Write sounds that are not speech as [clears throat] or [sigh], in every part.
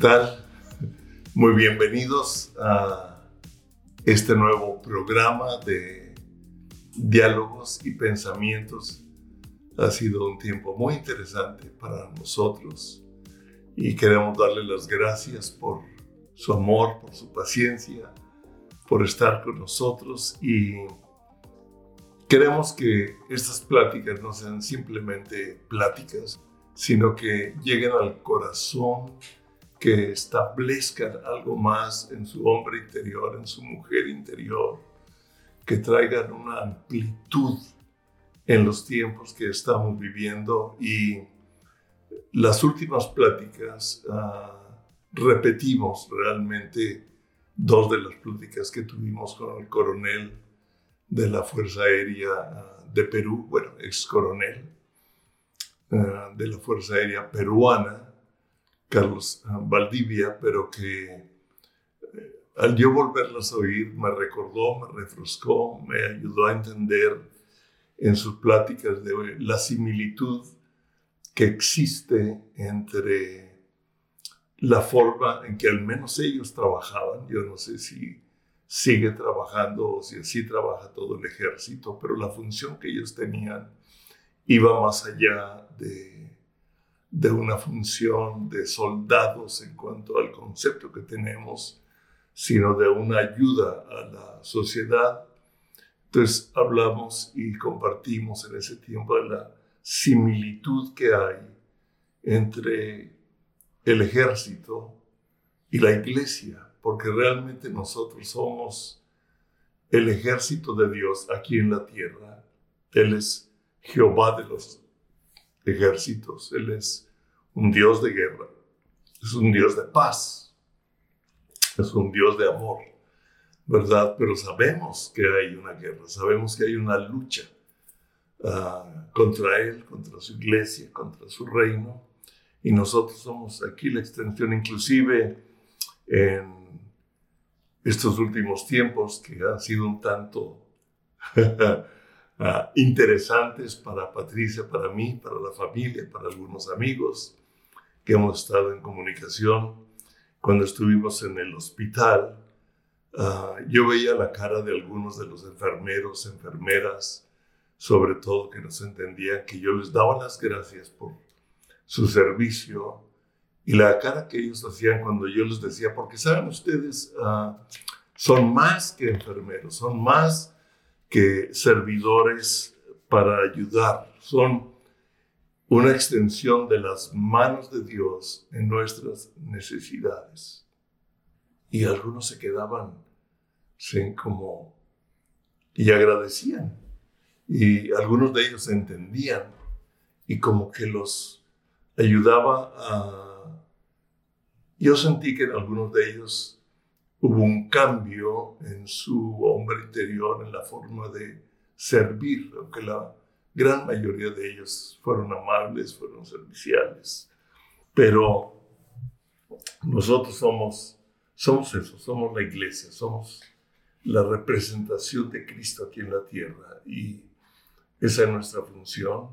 tal? Muy bienvenidos a este nuevo programa de diálogos y pensamientos. Ha sido un tiempo muy interesante para nosotros y queremos darle las gracias por su amor, por su paciencia, por estar con nosotros y queremos que estas pláticas no sean simplemente pláticas, sino que lleguen al corazón que establezcan algo más en su hombre interior, en su mujer interior, que traigan una amplitud en los tiempos que estamos viviendo. Y las últimas pláticas uh, repetimos realmente dos de las pláticas que tuvimos con el coronel de la Fuerza Aérea uh, de Perú, bueno, ex coronel uh, de la Fuerza Aérea Peruana, Carlos ah, Valdivia, pero que eh, al yo volverlas a oír me recordó, me refrescó, me ayudó a entender en sus pláticas de la similitud que existe entre la forma en que al menos ellos trabajaban, yo no sé si sigue trabajando o si así trabaja todo el ejército, pero la función que ellos tenían iba más allá de de una función de soldados en cuanto al concepto que tenemos, sino de una ayuda a la sociedad. Entonces hablamos y compartimos en ese tiempo la similitud que hay entre el ejército y la iglesia, porque realmente nosotros somos el ejército de Dios aquí en la tierra. Él es Jehová de los ejércitos. Él es un Dios de guerra, es un Dios de paz, es un Dios de amor, ¿verdad? Pero sabemos que hay una guerra, sabemos que hay una lucha ah, contra Él, contra su iglesia, contra su reino. Y nosotros somos aquí la extensión, inclusive en estos últimos tiempos que han sido un tanto [laughs] Ah, interesantes para Patricia, para mí, para la familia, para algunos amigos que hemos estado en comunicación. Cuando estuvimos en el hospital, ah, yo veía la cara de algunos de los enfermeros, enfermeras, sobre todo que nos entendían que yo les daba las gracias por su servicio y la cara que ellos hacían cuando yo les decía, porque saben ustedes, ah, son más que enfermeros, son más que servidores para ayudar, son una extensión de las manos de Dios en nuestras necesidades. Y algunos se quedaban sin como y agradecían. Y algunos de ellos entendían y como que los ayudaba a... Yo sentí que algunos de ellos hubo un cambio en su hombre interior, en la forma de servir, aunque la gran mayoría de ellos fueron amables, fueron serviciales. Pero nosotros somos, somos eso, somos la iglesia, somos la representación de Cristo aquí en la tierra y esa es nuestra función.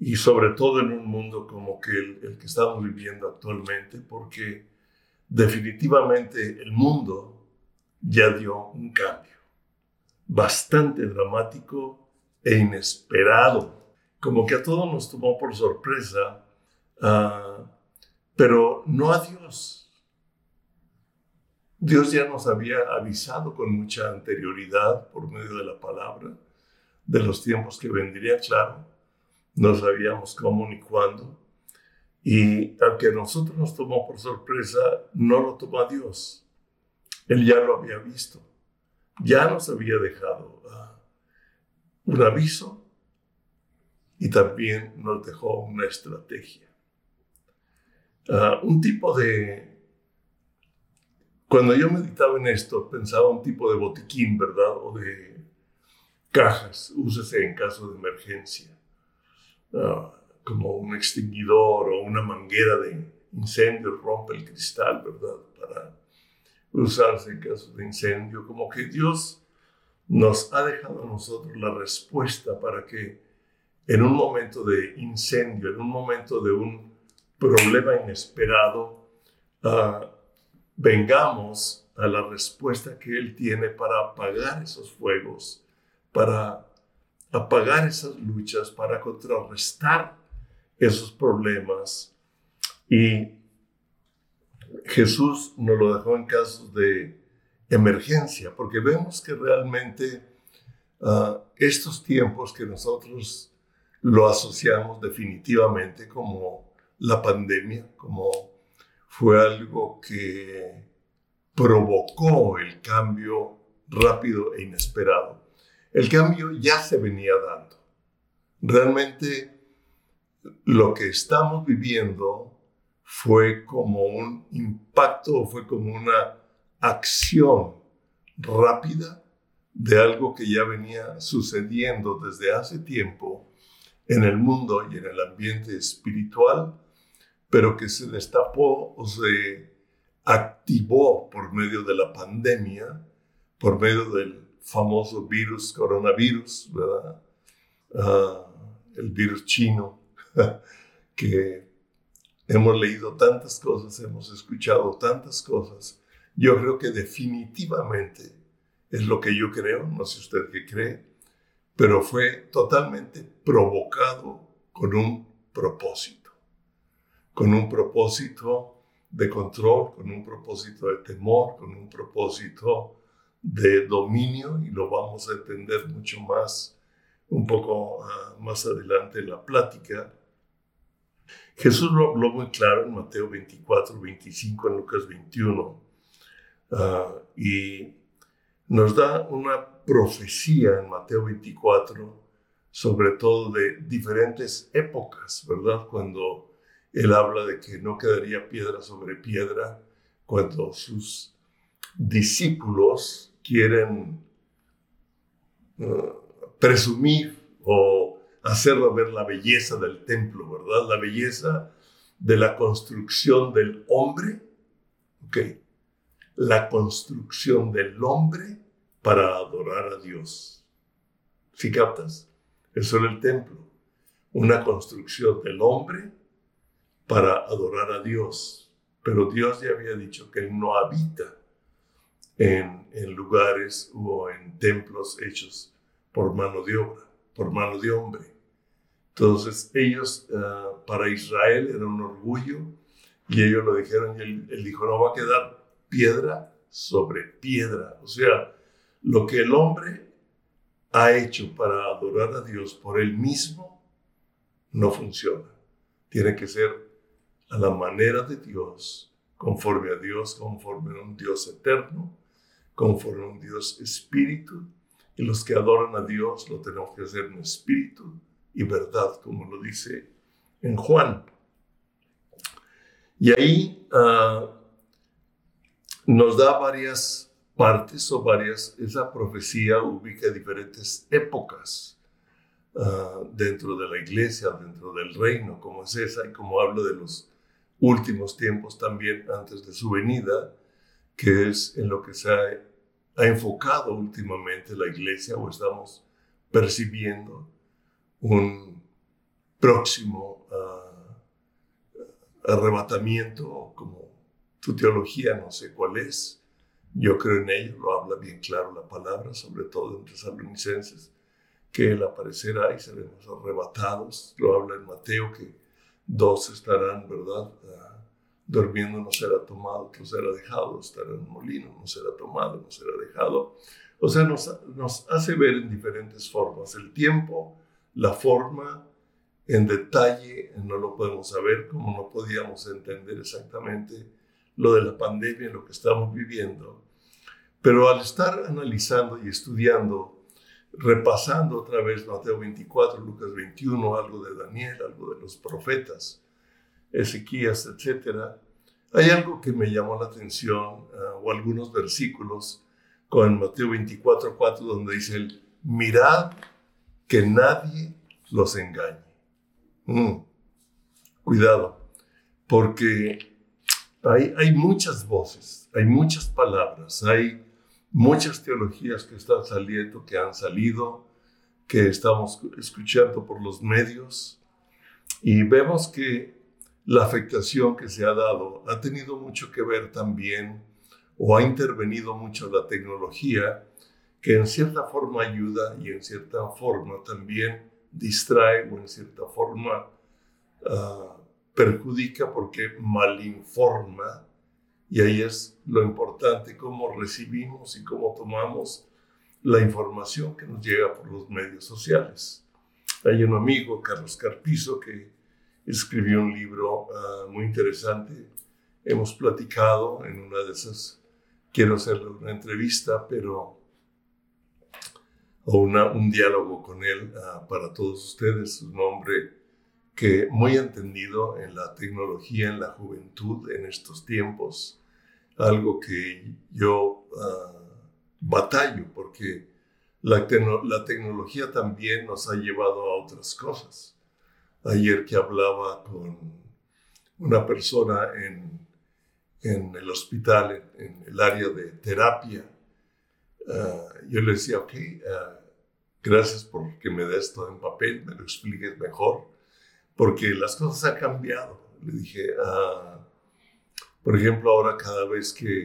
Y sobre todo en un mundo como que el, el que estamos viviendo actualmente, porque definitivamente el mundo ya dio un cambio bastante dramático e inesperado, como que a todos nos tomó por sorpresa, uh, pero no a Dios. Dios ya nos había avisado con mucha anterioridad por medio de la palabra de los tiempos que vendría, claro, no sabíamos cómo ni cuándo, y aunque a nosotros nos tomó por sorpresa, no lo tomó a Dios. Él ya lo había visto. Ya nos había dejado uh, un aviso y también nos dejó una estrategia. Uh, un tipo de... Cuando yo meditaba en esto, pensaba un tipo de botiquín, ¿verdad? O de cajas, úsese en caso de emergencia. Uh, como un extinguidor o una manguera de incendio rompe el cristal, ¿verdad? Para usarse en caso de incendio, como que Dios nos ha dejado a nosotros la respuesta para que en un momento de incendio, en un momento de un problema inesperado, ah, vengamos a la respuesta que Él tiene para apagar esos fuegos, para apagar esas luchas, para contrarrestar esos problemas. Y Jesús nos lo dejó en casos de emergencia, porque vemos que realmente ah, estos tiempos que nosotros lo asociamos definitivamente como la pandemia, como fue algo que provocó el cambio rápido e inesperado. El cambio ya se venía dando. Realmente lo que estamos viviendo fue como un impacto, fue como una acción rápida de algo que ya venía sucediendo desde hace tiempo en el mundo y en el ambiente espiritual, pero que se destapó o se activó por medio de la pandemia, por medio del famoso virus, coronavirus, ¿verdad? Ah, el virus chino, [laughs] que hemos leído tantas cosas, hemos escuchado tantas cosas. Yo creo que definitivamente es lo que yo creo, no sé usted qué cree, pero fue totalmente provocado con un propósito, con un propósito de control, con un propósito de temor, con un propósito de dominio y lo vamos a entender mucho más un poco ah, más adelante en la plática. Jesús lo habló muy claro en Mateo 24, 25, en Lucas 21 ah, y nos da una profecía en Mateo 24 sobre todo de diferentes épocas, ¿verdad? Cuando él habla de que no quedaría piedra sobre piedra cuando sus discípulos quieren uh, presumir o hacerlo ver la belleza del templo, ¿verdad? La belleza de la construcción del hombre, ¿ok? La construcción del hombre para adorar a Dios. ¿Sí captas? Eso era el templo. Una construcción del hombre para adorar a Dios. Pero Dios ya había dicho que Él no habita en, lugares o en templos hechos por mano de obra, por mano de hombre. Entonces ellos, ah, para Israel era un orgullo y ellos lo dijeron y él, él, dijo, no va a quedar piedra sobre piedra. O sea, lo que el hombre ha hecho para adorar a Dios por él mismo no funciona. Tiene que ser a la manera de Dios, conforme a Dios, conforme a un Dios eterno conforme a un Dios espíritu, y los que adoran a Dios lo tenemos que hacer en espíritu y verdad, como lo dice en Juan. Y ahí uh, nos da varias partes o varias, esa profecía ubica diferentes épocas uh, dentro de la iglesia, dentro del reino, como es esa, y como hablo de los últimos tiempos también antes de su venida, que es en lo que se ha ha enfocado últimamente la iglesia o estamos percibiendo un próximo uh, arrebatamiento, como tu teología no sé cuál es. Yo creo en ello, lo habla bien claro la palabra, sobre todo en Tesalonicenses, que el aparecerá y seremos arrebatados. Lo habla en Mateo que dos estarán, ¿verdad? Uh, durmiendo no será tomado, otro será dejado, estará en un molino, no será tomado, no será dejado. O sea, nos, nos hace ver en diferentes formas el tiempo, la forma, en detalle, no lo podemos saber, como no podíamos entender exactamente lo de la pandemia, lo que estamos viviendo. Pero al estar analizando y estudiando, repasando otra vez Mateo 24, Lucas 21, algo de Daniel, algo de los profetas, Ezequías, etc., hay algo que me llamó la atención, uh, o algunos versículos, con Mateo 24, 4, donde dice, el, mirad que nadie los engañe. Mm. Cuidado, porque hay, hay muchas voces, hay muchas palabras, hay muchas teologías que están saliendo, que han salido, que estamos escuchando por los medios, y vemos que la afectación que se ha dado ha tenido mucho que ver también o ha intervenido mucho la tecnología que en cierta forma ayuda y en cierta forma también distrae o en cierta forma ah, perjudica porque malinforma y ahí es lo importante, cómo recibimos y cómo tomamos la información que nos llega por los medios sociales. Hay un amigo, Carlos Carpizo, que escribió un libro ah, muy interesante. Hemos platicado en una de esas, quiero hacerle una entrevista, pero, o un diálogo con él ah, para todos ustedes. Un hombre que muy entendido en la tecnología, en la juventud, en estos tiempos algo que yo uh, batallo porque la, tecnología también nos ha llevado a otras cosas. Ayer que hablaba con una persona en, en el hospital, en, el área de terapia, uh, yo le decía, ok, uh, gracias por que me des todo en papel, me lo expliques mejor, porque las cosas han cambiado. Le dije, ah, por ejemplo, ahora cada vez que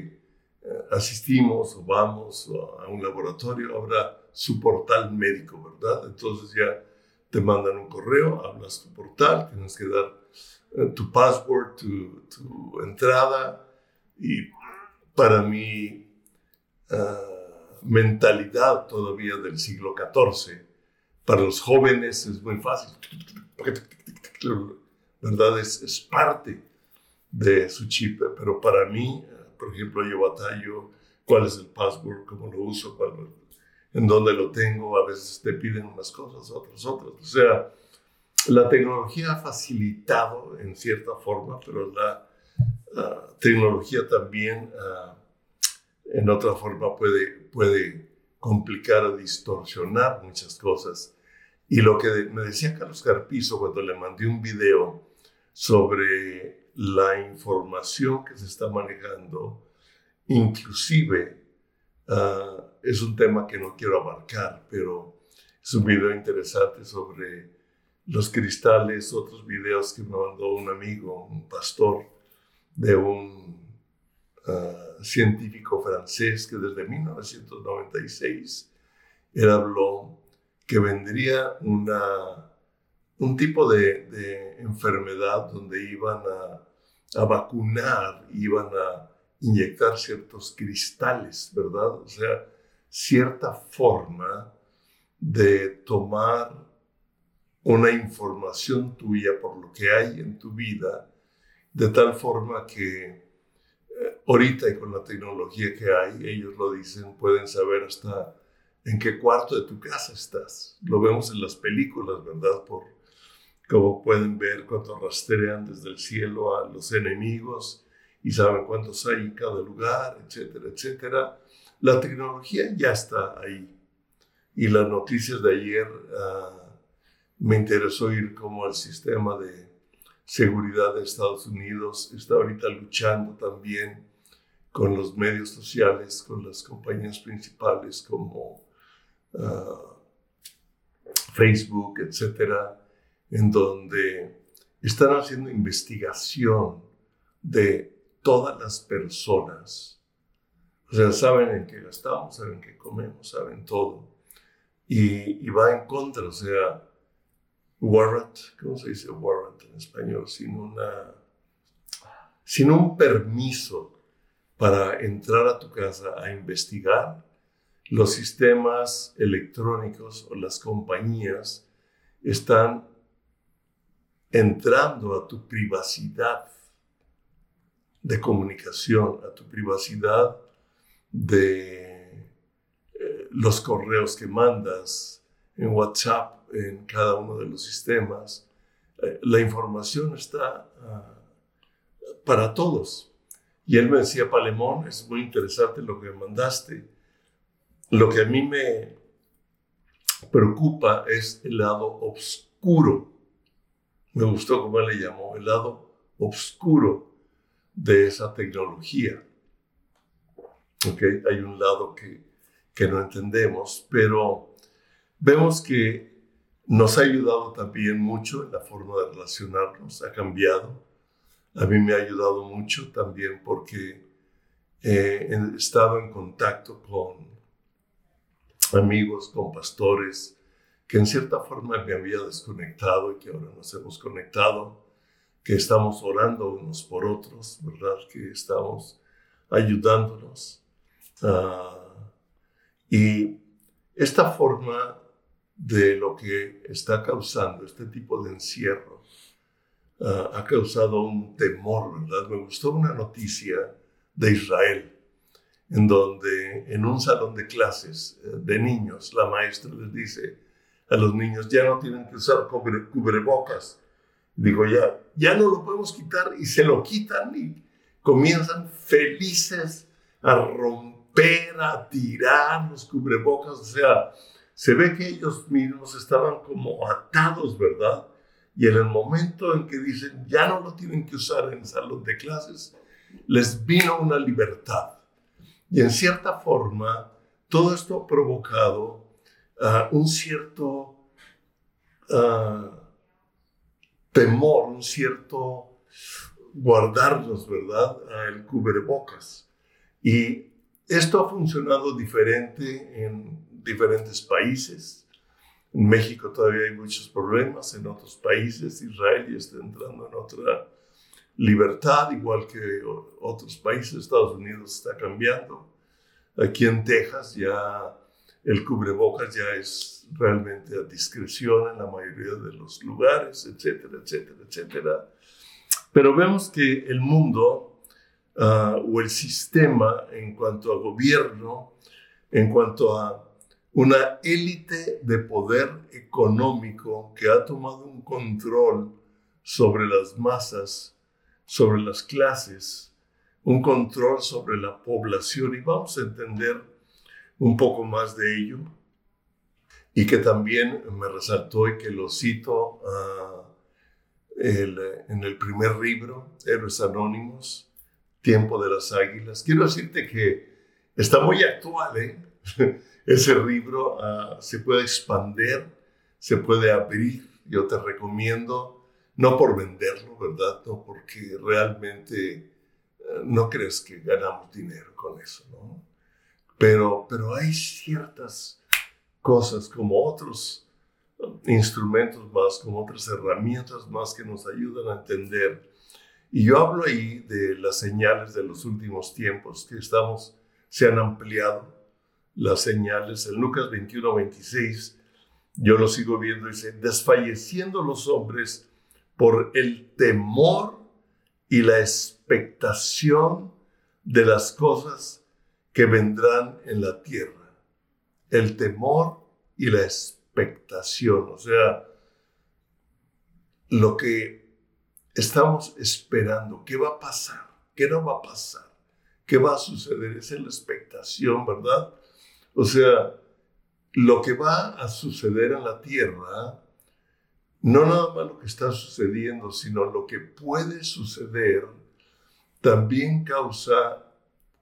eh, asistimos o vamos a un laboratorio, habrá su portal médico, ¿verdad? Entonces ya te mandan un correo, hablas tu portal, tienes que dar eh, tu password, tu, entrada y para mi uh, mentalidad todavía del siglo XIV, para los jóvenes es muy fácil, ¿verdad? Es, parte de su chip, pero para mí, por ejemplo, yo batallo cuál es el password, cómo lo uso, en dónde lo tengo, a veces te piden unas cosas, otras otras. O sea, la tecnología ha facilitado en cierta forma, pero la tecnología también uh, en otra forma puede, puede complicar o distorsionar muchas cosas. Y lo que me decía Carlos Carpizo cuando le mandé un video sobre la información que se está manejando, inclusive ah, es un tema que no quiero abarcar, pero es un video interesante sobre los cristales, otros videos que me mandó un amigo, un pastor de un ah, científico francés que desde 1996 él habló que vendría una un tipo de, enfermedad donde iban a, vacunar, iban a inyectar ciertos cristales, ¿verdad? O sea, cierta forma de tomar una información tuya por lo que hay en tu vida, de tal forma que eh, ahorita y con la tecnología que hay, ellos lo dicen, pueden saber hasta en qué cuarto de tu casa estás. Lo vemos en las películas, ¿verdad? Por como pueden ver cuando rastrean desde el cielo a los enemigos y saben cuántos hay en cada lugar, etcétera, etcétera. La tecnología ya está ahí. Y las noticias de ayer uh, me interesó ir como el sistema de seguridad de Estados Unidos está ahorita luchando también con los medios sociales, con las compañías principales como uh, Facebook, etcétera, en donde están haciendo investigación de todas las personas. O sea, saben en qué gastamos, saben qué comemos, saben todo. Y, va en contra, o sea, warrant, ¿cómo se dice warrant en español? Sin, una, sin un permiso para entrar a tu casa a investigar, los sistemas electrónicos o las compañías están entrando a tu privacidad de comunicación, a tu privacidad de eh, los correos que mandas en WhatsApp, en cada uno de los sistemas. Eh, la información está ah, para todos. Y él me decía, Palemón, es muy interesante lo que mandaste. Lo que a mí me preocupa es el lado oscuro me gustó como él le llamó, el lado oscuro de esa tecnología. Okay, hay un lado que, que no entendemos, pero vemos que nos ha ayudado también mucho en la forma de relacionarnos, ha cambiado. A mí me ha ayudado mucho también porque he estado en contacto con amigos, con pastores, que en cierta forma me había desconectado y que ahora nos hemos conectado, que estamos orando unos por otros, ¿verdad? Que estamos ayudándonos. Ah, y esta forma de lo que está causando este tipo de encierro ah, ha causado un temor, ¿verdad? Me gustó una noticia de Israel, en donde en un salón de clases eh, de niños, la maestra les dice a los niños, ya no tienen que usar cubrebocas. Digo, ya, ya no lo podemos quitar y se lo quitan y comienzan felices a romper, a tirar los cubrebocas. O sea, se ve que ellos mismos estaban como atados, ¿verdad? Y en el momento en que dicen, ya no lo tienen que usar en salón de clases, les vino una libertad. Y en cierta forma, todo esto ha provocado ah, un cierto ah, temor, un cierto guardarnos, ¿verdad?, el cubrebocas. Y esto ha funcionado diferente en diferentes países. En México todavía hay muchos problemas, en otros países Israel ya está entrando en otra libertad, igual que otros países, Estados Unidos está cambiando. Aquí en Texas ya el cubrebocas ya es realmente a discreción en la mayoría de los lugares, etcétera, etcétera, etcétera. Pero vemos que el mundo ah, o el sistema en cuanto a gobierno, en cuanto a una élite de poder económico que ha tomado un control sobre las masas, sobre las clases, un control sobre la población y vamos a entender un poco más de ello y que también me resaltó y que lo cito ah, en el primer libro, Héroes Anónimos, Tiempo de las Águilas. Quiero decirte que está muy actual, ¿eh? Ese libro ah, se puede expandir, se puede abrir. Yo te recomiendo no por venderlo, ¿verdad? No porque realmente eh, no crees que ganamos dinero con eso, ¿no? Pero, pero hay ciertas cosas como otros instrumentos más, como otras herramientas más que nos ayudan a entender. Y yo hablo ahí de las señales de los últimos tiempos que estamos, se han ampliado las señales. En Lucas 21, 26, yo lo sigo viendo, dice, desfalleciendo los hombres, por el temor y la expectación de las cosas que vendrán en la tierra. El temor y la expectación, o sea, lo que estamos esperando, qué va a pasar, qué no va a pasar, qué va a suceder, es la expectación, ¿verdad? O sea, lo que va a suceder en la tierra no nada más lo que está sucediendo, sino lo que puede suceder, también causa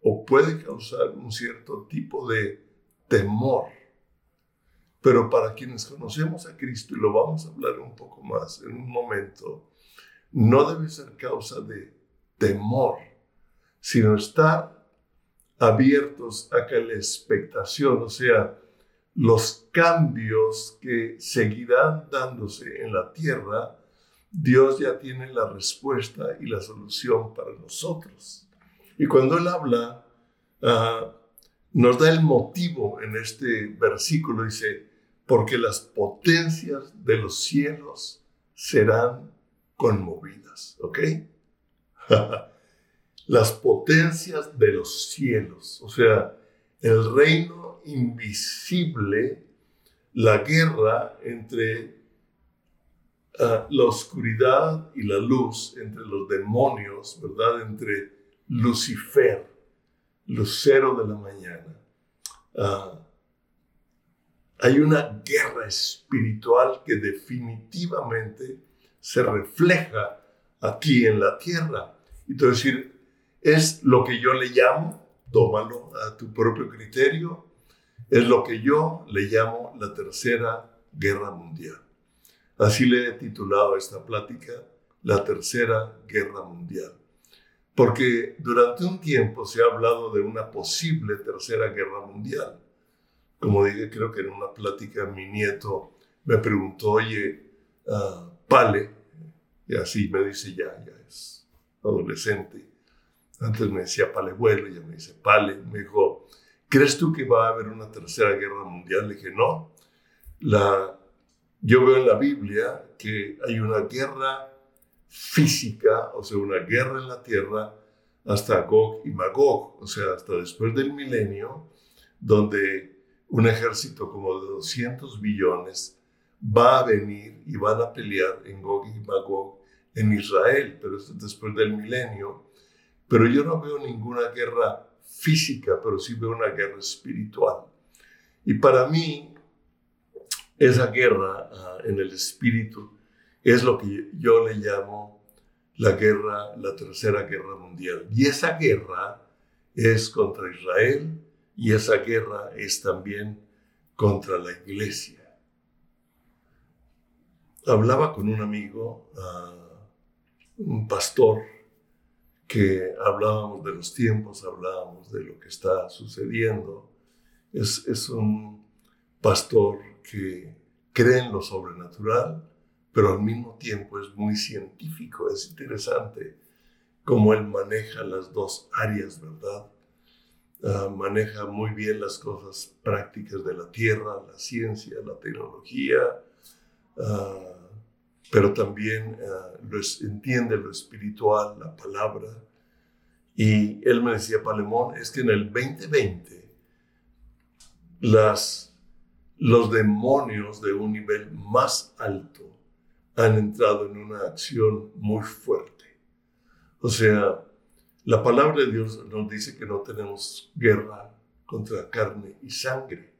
o puede causar un cierto tipo de temor. Pero para quienes conocemos a Cristo, y lo vamos a hablar un poco más en un momento, no debe ser causa de temor, sino estar abiertos a que la expectación, o sea, los cambios que seguirán dándose en la tierra, Dios ya tiene la respuesta y la solución para nosotros. Y cuando Él habla, ah, nos da el motivo en este versículo, dice, porque las potencias de los cielos serán conmovidas, ¿ok? [laughs] las potencias de los cielos, o sea, el reino invisible la guerra entre ah, la oscuridad y la luz, entre los demonios, ¿verdad? Entre Lucifer, lucero de la mañana. Ah, hay una guerra espiritual que definitivamente se refleja aquí en la tierra. Y es lo que yo le llamo, tómalo a tu propio criterio, es lo que yo le llamo la Tercera Guerra Mundial. Así le he titulado a esta plática, la Tercera Guerra Mundial. Porque durante un tiempo se ha hablado de una posible Tercera Guerra Mundial. Como dije, creo que en una plática mi nieto me preguntó, oye, uh, Pale, y así me dice ya, ya es adolescente. Antes me decía Pale vuelo, ya me dice Pale. Me dijo, ¿crees tú que va a haber una tercera guerra mundial? Le dije, no. La, yo veo en la Biblia que hay una guerra física, o sea, una guerra en la tierra hasta Gog y Magog, o sea, hasta después del milenio, donde un ejército como de 200 billones va a venir y van a pelear en Gog y Magog en Israel, pero es después del milenio. Pero yo no veo ninguna guerra física, pero sí veo una guerra espiritual. Y para mí, esa guerra ah, en el espíritu es lo que yo le llamo la guerra, la tercera guerra mundial. Y esa guerra es contra Israel y esa guerra es también contra la iglesia. Hablaba con un amigo, ah, un pastor, que hablábamos de los tiempos, hablábamos de lo que está sucediendo. Es, es un pastor que cree en lo sobrenatural, pero al mismo tiempo es muy científico, es interesante cómo él maneja las dos áreas, ¿verdad? Ah, maneja muy bien las cosas prácticas de la tierra, la ciencia, la tecnología, uh, pero también uh, entiende lo espiritual, la palabra. Y él me decía, Palemón, es que en el 2020 las, los demonios de un nivel más alto han entrado en una acción muy fuerte. O sea, la palabra de Dios nos dice que no tenemos guerra contra carne y sangre,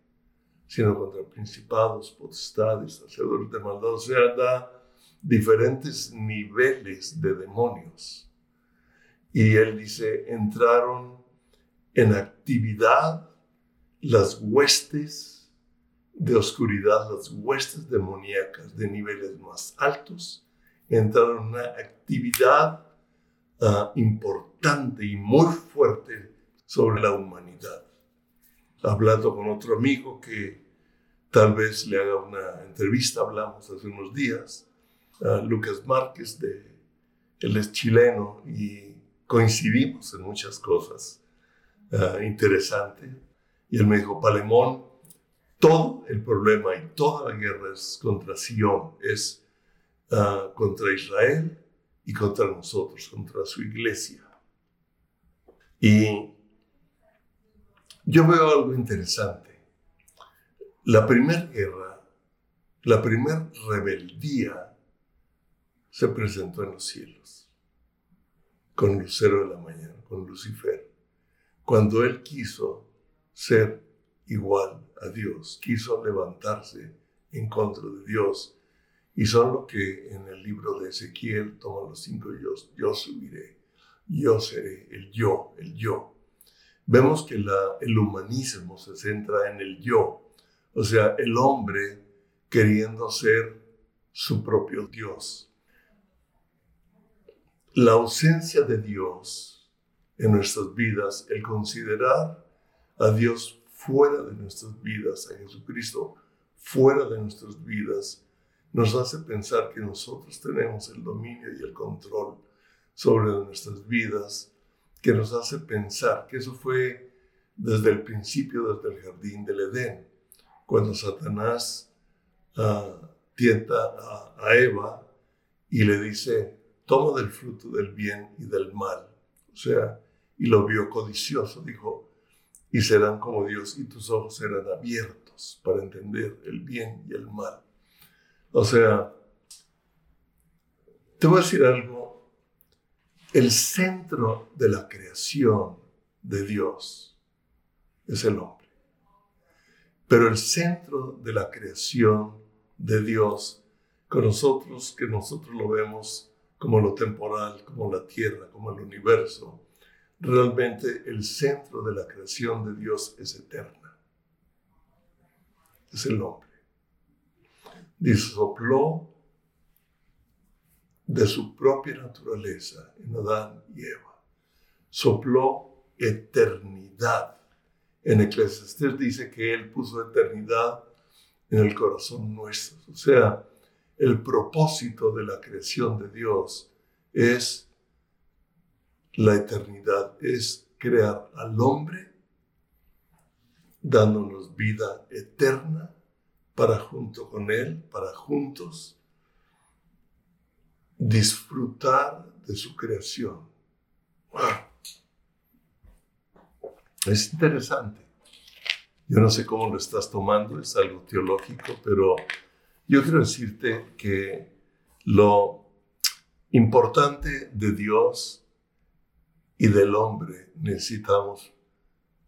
sino contra principados, potestades, hacedores de maldad. O sea, da diferentes niveles de demonios. Y él dice, entraron en actividad las huestes de oscuridad, las huestes demoníacas de niveles más altos entraron en una actividad uh, importante y muy fuerte sobre la humanidad. Hablando con otro amigo que tal vez le haga una entrevista, hablamos hace unos días, Lucas Márquez, de, él es chileno y coincidimos en muchas cosas uh, interesantes. Y él me dijo, Palemón, todo el problema y toda la guerra es contra Sion, es uh, contra Israel y contra nosotros, contra su iglesia. Y yo veo algo interesante. La primera guerra, la primera rebeldía se presentó en los cielos, con Lucero de la mañana, con Lucifer, cuando él quiso ser igual a Dios, quiso levantarse en contra de Dios. Y son lo que en el libro de Ezequiel toman los cinco yo, yo subiré, yo seré, el yo, el yo. Vemos que el humanismo se centra en el yo, o sea, el hombre queriendo ser su propio Dios. La ausencia de Dios en nuestras vidas, el considerar a Dios fuera de nuestras vidas, a Jesucristo fuera de nuestras vidas, nos hace pensar que nosotros tenemos el dominio y el control sobre nuestras vidas, que nos hace pensar que eso fue desde el principio, desde el jardín del Edén, cuando Satanás uh, tienta a Eva y le dice, toma del fruto del bien y del mal. O sea, y lo vio codicioso, dijo, y serán como Dios y tus ojos serán abiertos para entender el bien y el mal. O sea, te voy a decir algo, el centro de la creación de Dios es el hombre. Pero el centro de la creación de Dios, con nosotros, que nosotros lo vemos como lo temporal, como la tierra, como el universo, realmente el centro de la creación de Dios es eterna. Es el hombre. Dice, sopló de su propia naturaleza en Adán y Eva. Sopló eternidad. En Eclesiastes dice que Él puso eternidad en el corazón nuestro. O sea, el propósito de la creación de Dios es la eternidad, es crear al hombre dándonos vida eterna para junto con Él, para juntos disfrutar de su creación. Es interesante. Yo no sé cómo lo estás tomando, es algo teológico, pero yo quiero decirte que lo importante de Dios y del hombre necesitamos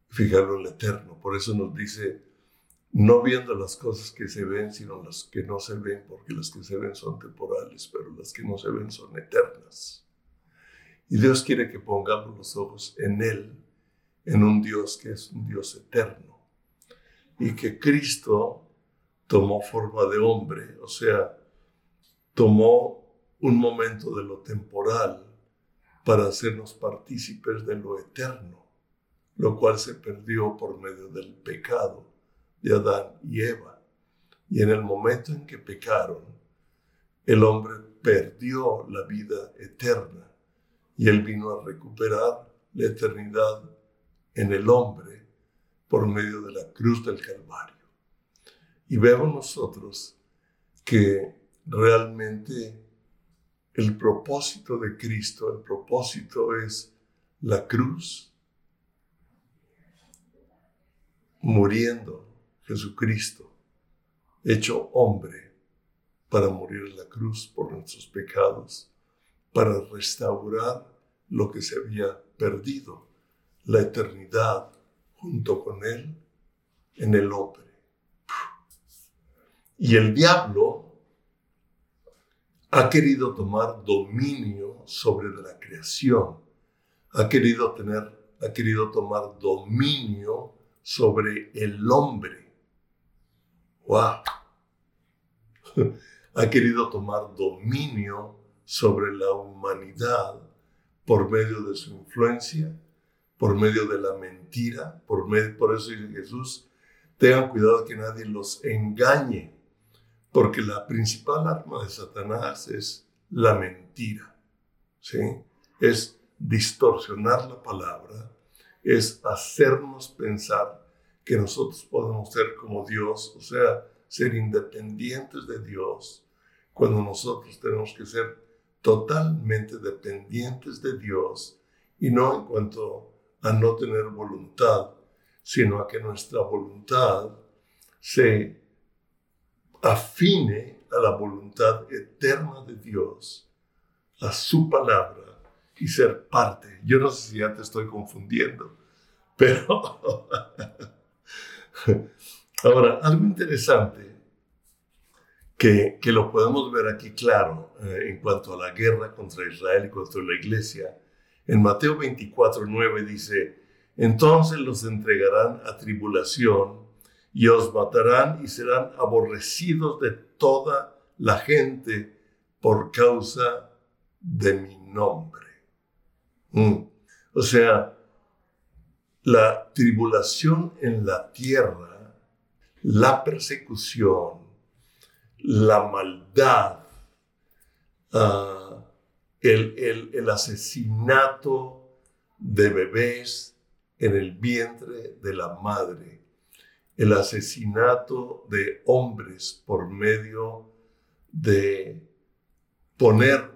fijarlo en lo eterno. Por eso nos dice, no viendo las cosas que se ven, sino las que no se ven, porque las que se ven son temporales, pero las que no se ven son eternas. Y Dios quiere que pongamos los ojos en Él, en un Dios que es un Dios eterno. Y que Cristo tomó forma de hombre, o sea, tomó un momento de lo temporal para hacernos partícipes de lo eterno lo cual se perdió por medio del pecado de Adán y Eva. Y en el momento en que pecaron, el hombre perdió la vida eterna y él vino a recuperar la eternidad en el hombre por medio de la cruz del Calvario. Y vemos nosotros que realmente el propósito de Cristo, el propósito es la cruz, muriendo Jesucristo, hecho hombre, para morir en la cruz por nuestros pecados, para restaurar lo que se había perdido, la eternidad junto con Él en el hombre. Y el diablo ha querido tomar dominio sobre la creación, ha querido tener, ha querido tomar dominio sobre el hombre. ¡Wow! [laughs] ha querido tomar dominio sobre la humanidad por medio de su influencia, por medio de la mentira, por, medio, por eso dice Jesús, tengan cuidado que nadie los engañe, porque la principal arma de Satanás es la mentira, ¿sí? Es distorsionar la palabra es hacernos pensar que nosotros podemos ser como Dios, o sea, ser independientes de Dios, cuando nosotros tenemos que ser totalmente dependientes de Dios y no en cuanto a no tener voluntad, sino a que nuestra voluntad se afine a la voluntad eterna de Dios, a su palabra y ser parte. Yo no sé si ya te estoy confundiendo, pero [laughs] ahora, algo interesante que, que, lo podemos ver aquí claro eh, en cuanto a la guerra contra Israel y contra la iglesia, en Mateo 24, 9 dice, entonces los entregarán a tribulación y os matarán y serán aborrecidos de toda la gente por causa de mi nombre. Mm. O sea, la tribulación en la tierra, la persecución, la maldad, ah, el, asesinato de bebés en el vientre de la madre, el asesinato de hombres por medio de poner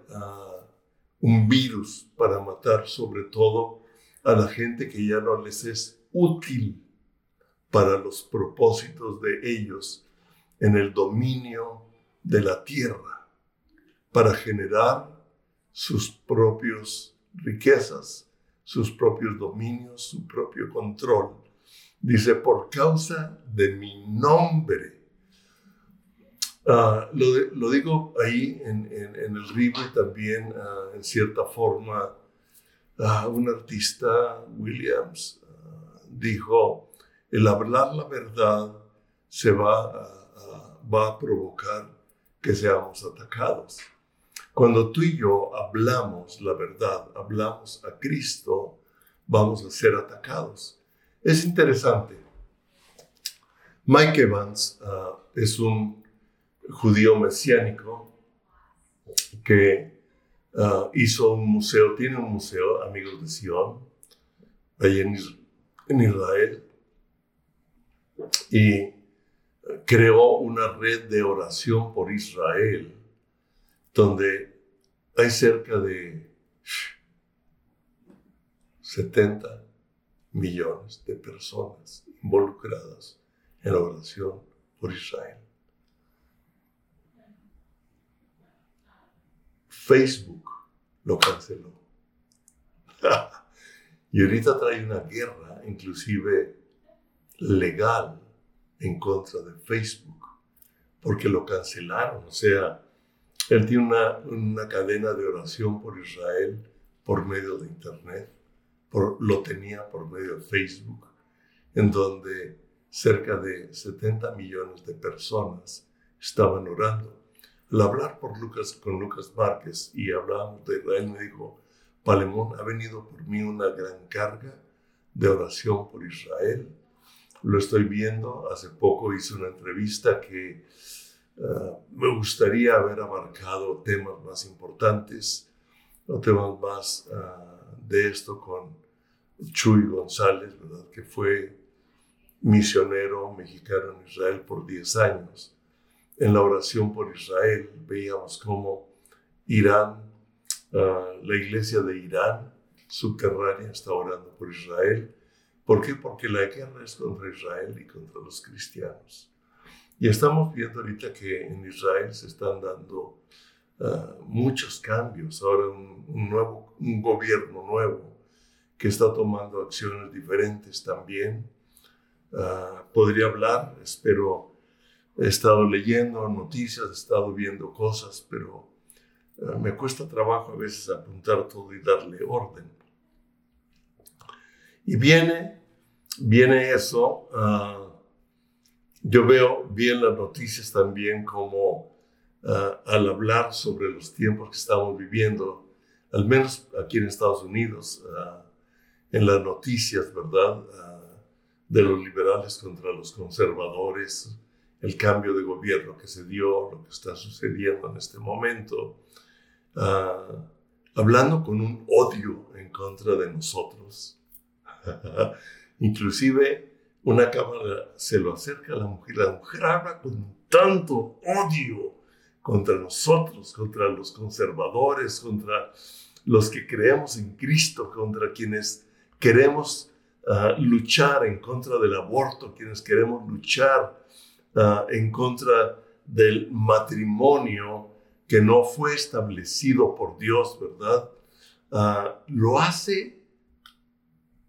un virus para matar sobre todo a la gente que ya no les es útil para los propósitos de ellos en el dominio de la tierra, para generar sus propias riquezas, sus propios dominios, su propio control. Dice, por causa de mi nombre Ah, lo, digo ahí en, el libro también ah, en cierta forma uh, un artista, Williams, dijo, el hablar la verdad se va, va a provocar que seamos atacados. Cuando tú y yo hablamos la verdad, hablamos a Cristo, vamos a ser atacados. Es interesante. Mike Evans ah, es un judío mesiánico que ah, hizo un museo, tiene un museo, Amigos de Sion, ahí en, en Israel, y creó una red de oración por Israel, donde hay cerca de 70 millones de personas involucradas en la oración por Israel. Facebook lo canceló. [laughs] y ahorita trae una guerra, inclusive legal, en contra de Facebook, porque lo cancelaron. O sea, él tiene una, una cadena de oración por Israel por medio de Internet, lo tenía por medio de Facebook, en donde cerca de 70 millones de personas estaban orando. Al hablar por Lucas, con Lucas Márquez y hablábamos de Israel, me dijo, Palemón, ha venido por mí una gran carga de oración por Israel lo estoy viendo. Hace poco hice una entrevista que eh, me gustaría haber abarcado temas más importantes, o temas más eh, de esto con Chuy González, ¿verdad? que fue misionero mexicano en Israel por 10 años. En la oración por Israel veíamos cómo Irán, eh, la iglesia de Irán subterránea está orando por Israel ¿Por qué? Porque la guerra es contra Israel y contra los cristianos. Y estamos viendo ahorita que en Israel se están dando ah, muchos cambios. Ahora un, nuevo, un gobierno nuevo que está tomando acciones diferentes también. Ah, podría hablar, espero, he estado leyendo noticias, he estado viendo cosas, pero ah, me cuesta trabajo a veces apuntar todo y darle orden. Y viene viene eso. Yo veo bien las noticias también como ah, al hablar sobre los tiempos que estamos viviendo, al menos aquí en Estados Unidos, ah, en las noticias, ¿verdad? de los liberales contra los conservadores, el cambio de gobierno que se dio, lo que está sucediendo en este momento, hablando con un odio en contra de nosotros. [laughs] Inclusive una cámara se lo acerca a la mujer, la mujer habla con tanto odio contra nosotros, contra los conservadores, contra los que creemos en Cristo, contra quienes queremos ah, luchar en contra del aborto, quienes queremos luchar ah, en contra del matrimonio que no fue establecido por Dios, ¿verdad? Ah, lo hace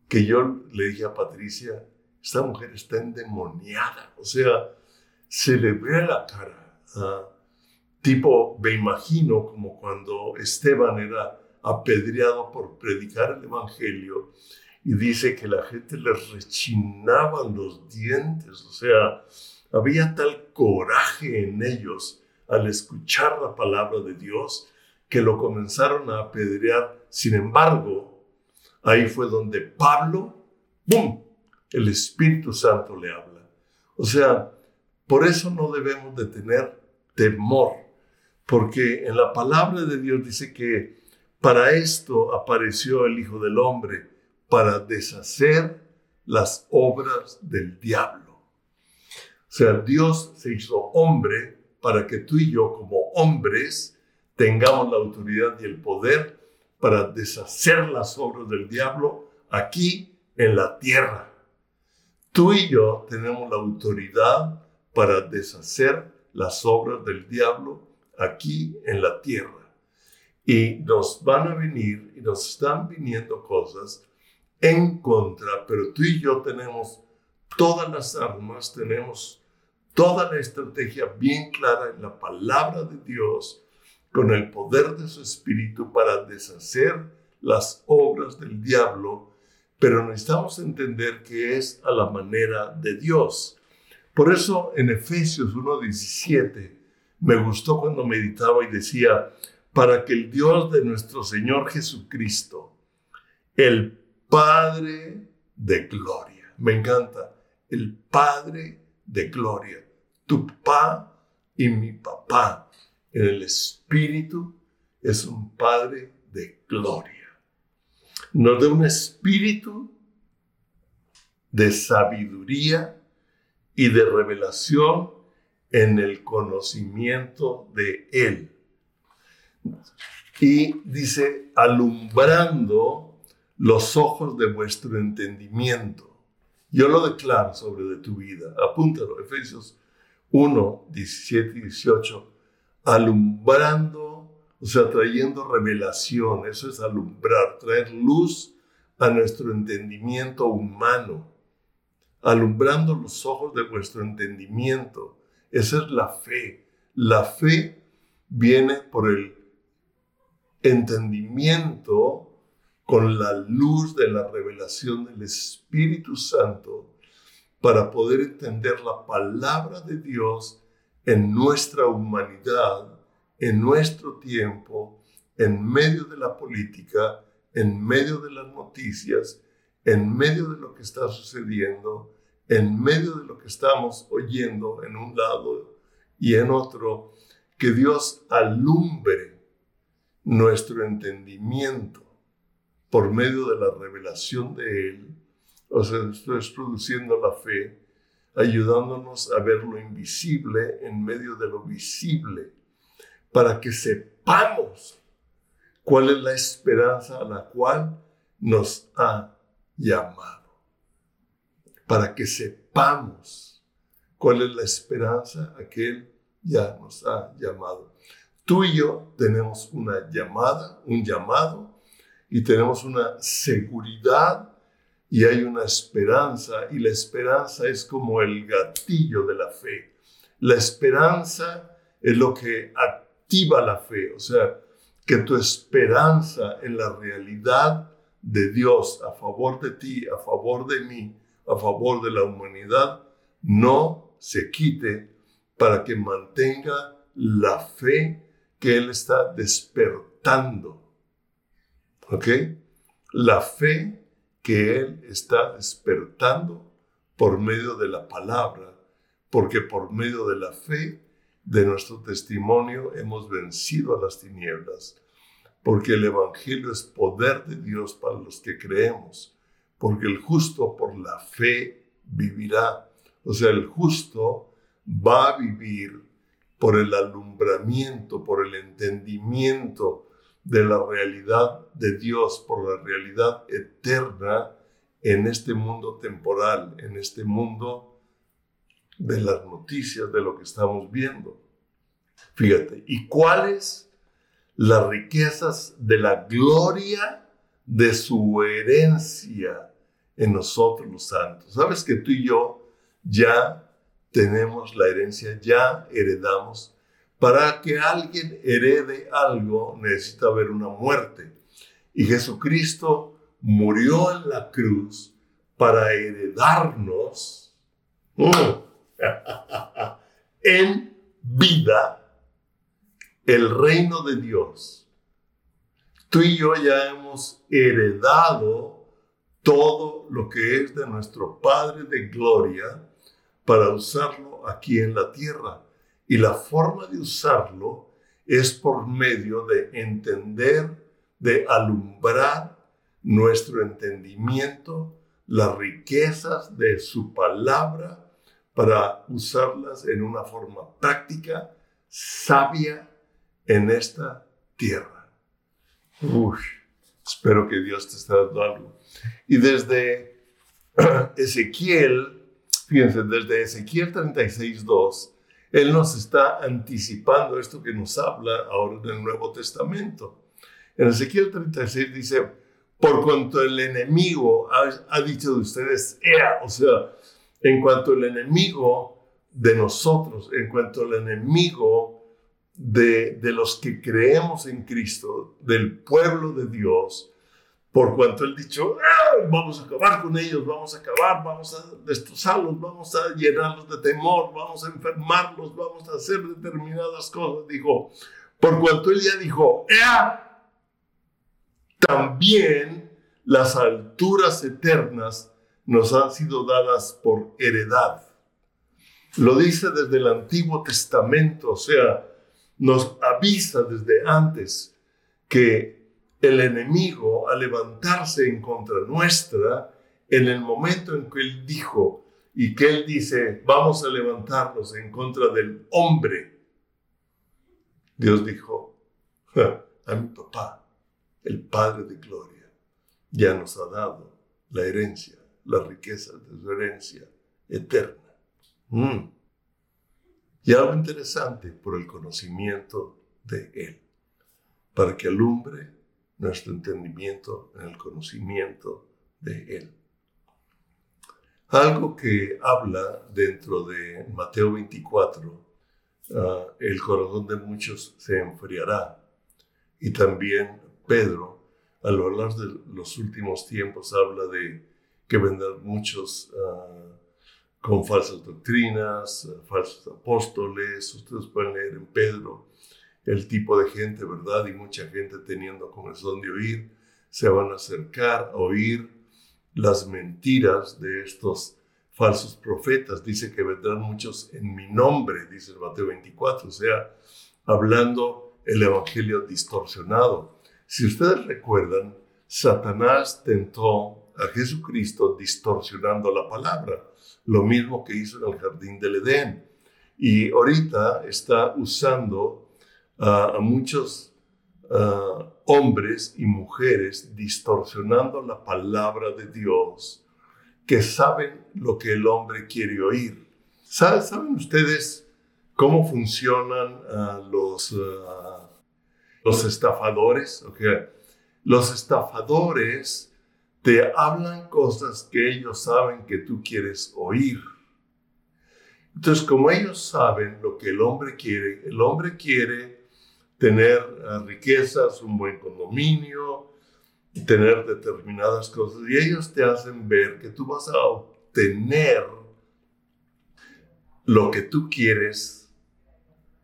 que yo le dije a Patricia, esta mujer está endemoniada, o sea, se le ve la cara. Tipo, me imagino como cuando Esteban era apedreado por predicar el Evangelio y dice que la gente le rechinaban los dientes, o sea, había tal coraje en ellos al escuchar la palabra de Dios que lo comenzaron a apedrear. Sin embargo, Ahí fue donde Pablo, ¡bum!, el Espíritu Santo le habla. O sea, por eso no debemos de tener temor, porque en la palabra de Dios dice que para esto apareció el Hijo del Hombre, para deshacer las obras del diablo. O sea, Dios se hizo hombre para que tú y yo como hombres tengamos la autoridad y el poder para deshacer las obras del diablo aquí en la tierra. Tú y yo tenemos la autoridad para deshacer las obras del diablo aquí en la tierra. Y nos van a venir y nos están viniendo cosas en contra, pero tú y yo tenemos todas las armas, tenemos toda la estrategia bien clara en la palabra de Dios con el poder de su espíritu para deshacer las obras del diablo, pero necesitamos entender que es a la manera de Dios. Por eso en Efesios 1.17 me gustó cuando meditaba y decía, para que el Dios de nuestro Señor Jesucristo, el Padre de gloria, me encanta, el Padre de gloria, tu papá y mi papá en el Espíritu es un Padre de gloria. Nos da un espíritu de sabiduría y de revelación en el conocimiento de Él. Y dice, alumbrando los ojos de vuestro entendimiento. Yo lo declaro sobre de tu vida. Apúntalo, Efesios 1, 17 y 18. Alumbrando, o sea, trayendo revelación. Eso es alumbrar, traer luz a nuestro entendimiento humano. Alumbrando los ojos de vuestro entendimiento. Esa es la fe. La fe viene por el entendimiento con la luz de la revelación del Espíritu Santo para poder entender la palabra de Dios en nuestra humanidad, en nuestro tiempo, en medio de la política, en medio de las noticias, en medio de lo que está sucediendo, en medio de lo que estamos oyendo en un lado y en otro, que Dios alumbre nuestro entendimiento por medio de la revelación de Él. O sea, esto es produciendo la fe, ayudándonos a ver lo invisible en medio de lo visible, para que sepamos cuál es la esperanza a la cual nos ha llamado. Para que sepamos cuál es la esperanza a que Él ya nos ha llamado. Tú y yo tenemos una llamada, un llamado, y tenemos una seguridad y hay una esperanza, y la esperanza es como el gatillo de la fe. La esperanza es lo que activa la fe, o sea, que tu esperanza en la realidad de Dios a favor de ti, a favor de mí, a favor de la humanidad, no se quite para que mantenga la fe que Él está despertando. ¿Ok? La fe que Él está despertando por medio de la palabra, porque por medio de la fe de nuestro testimonio hemos vencido a las tinieblas, porque el Evangelio es poder de Dios para los que creemos, porque el justo por la fe vivirá. O sea, el justo va a vivir por el alumbramiento, por el entendimiento de la realidad de Dios, por la realidad eterna en este mundo temporal, en este mundo de las noticias, de lo que estamos viendo. Fíjate, ¿y cuáles las riquezas de la gloria de su herencia en nosotros los santos? ¿Sabes que tú y yo ya tenemos la herencia, ya heredamos. Para que alguien herede algo necesita haber una muerte. Y Jesucristo murió en la cruz para heredarnos mm, [laughs] en vida el reino de Dios. Tú y yo ya hemos heredado todo lo que es de nuestro Padre de Gloria para usarlo aquí en la tierra. Y la forma de usarlo es por medio de entender, de alumbrar nuestro entendimiento, las riquezas de su palabra, para usarlas en una forma práctica, sabia en esta tierra. Espero que Dios te esté dando algo. Y desde [clears throat] Ezequiel Fíjense, desde Ezequiel 36.2, Él nos está anticipando esto que nos habla ahora en el Nuevo Testamento. En Ezequiel 36 dice, por cuanto el enemigo ha, dicho de ustedes, o sea, en cuanto el enemigo de nosotros, en cuanto el enemigo de, de los que creemos en Cristo, del pueblo de Dios, por cuanto él dicho, ah, vamos a acabar con ellos, vamos a acabar, vamos a destrozarlos, vamos a llenarlos de temor, vamos a enfermarlos, vamos a hacer determinadas cosas. Dijo, Por cuanto él ya dijo, también las alturas eternas nos han sido dadas por heredad. Lo dice desde el Antiguo Testamento, o sea, nos avisa desde antes que el enemigo al levantarse en contra nuestra, en el momento en que él dijo y que él dice, vamos a levantarnos en contra del hombre, Dios dijo, a mi papá, el Padre de Gloria, ya nos ha dado la herencia, la riqueza de su herencia eterna. Mm. Y algo interesante por el conocimiento de Él, para que alumbre nuestro entendimiento en el conocimiento de Él. Algo que habla dentro de Mateo 24, ah, el corazón de muchos se enfriará. Y también Pedro, al hablar de los últimos tiempos, habla de que vendrán muchos uh, con falsas doctrinas, uh, falsos apóstoles. Ustedes pueden leer en Pedro el tipo de gente, ¿verdad? Y mucha gente teniendo comezón de oír, se van a acercar a oír las mentiras de estos falsos profetas. Dice que vendrán muchos en mi nombre, dice el Mateo 24, o sea, hablando el evangelio distorsionado. Si ustedes recuerdan, Satanás tentó a Jesucristo distorsionando la palabra, lo mismo que hizo en el jardín del Edén. Y ahorita está usando a muchos hombres y mujeres distorsionando la palabra de Dios, que saben lo que el hombre quiere oír. ¿Saben ustedes cómo funcionan los, los estafadores? Los estafadores te hablan cosas que ellos saben que tú quieres oír. Entonces, como ellos saben lo que el hombre quiere, el hombre quiere tener eh, riquezas, un buen condominio, tener determinadas cosas. Y ellos te hacen ver que tú vas a obtener lo que tú quieres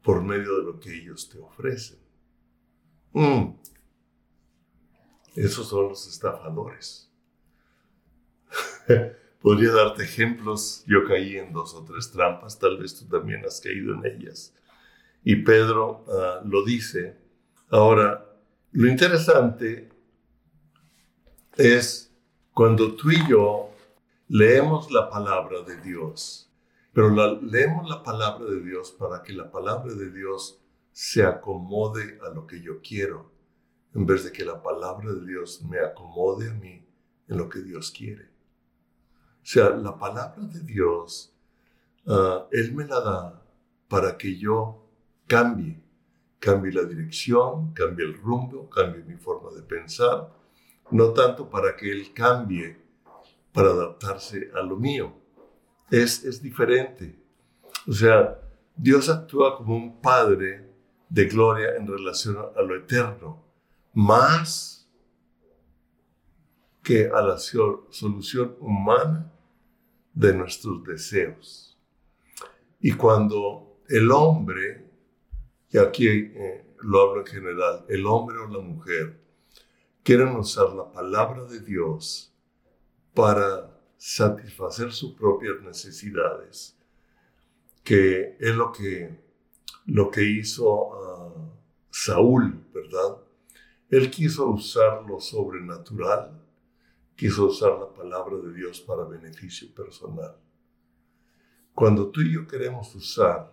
por medio de lo que ellos te ofrecen. Mm. Esos son los estafadores. [laughs] Podría darte ejemplos. Yo caí en dos o tres trampas, tal vez tú también has caído en ellas y Pedro ah, lo dice. Ahora, lo interesante es cuando tú y yo leemos la palabra de Dios, pero leemos la palabra de Dios para que la palabra de Dios se acomode a lo que yo quiero, en vez de que la palabra de Dios me acomode a mí en lo que Dios quiere. O sea, la palabra de Dios, ah, Él me la da para que yo cambie, cambie la dirección, cambie el rumbo, cambie mi forma de pensar, no tanto para que Él cambie para adaptarse a lo mío. Es, es diferente. O sea, Dios actúa como un Padre de gloria en relación a lo eterno, más que a la solución humana de nuestros deseos. Y cuando el hombre y aquí eh, lo hablo en general, el hombre o la mujer quieren usar la palabra de Dios para satisfacer sus propias necesidades, que es lo que, lo que hizo Saúl, ¿verdad? Él quiso usar lo sobrenatural, quiso usar la palabra de Dios para beneficio personal. Cuando tú y yo queremos usar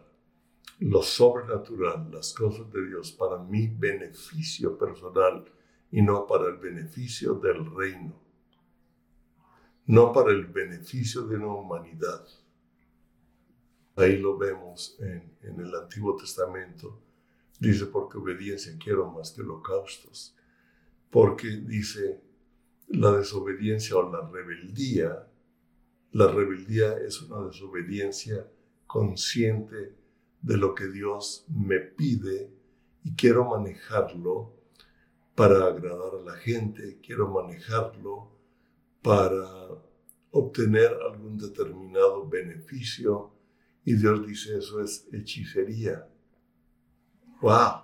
lo sobrenatural, las cosas de Dios para mi beneficio personal y no para el beneficio del reino, no para el beneficio de una humanidad. Ahí lo vemos en, en el Antiguo Testamento. Dice, porque obediencia quiero más que holocaustos. Porque dice, la desobediencia o la rebeldía, la rebeldía es una desobediencia consciente de lo que Dios me pide y quiero manejarlo para agradar a la gente, quiero manejarlo para obtener algún determinado beneficio y Dios dice eso es hechicería. ¡Wow!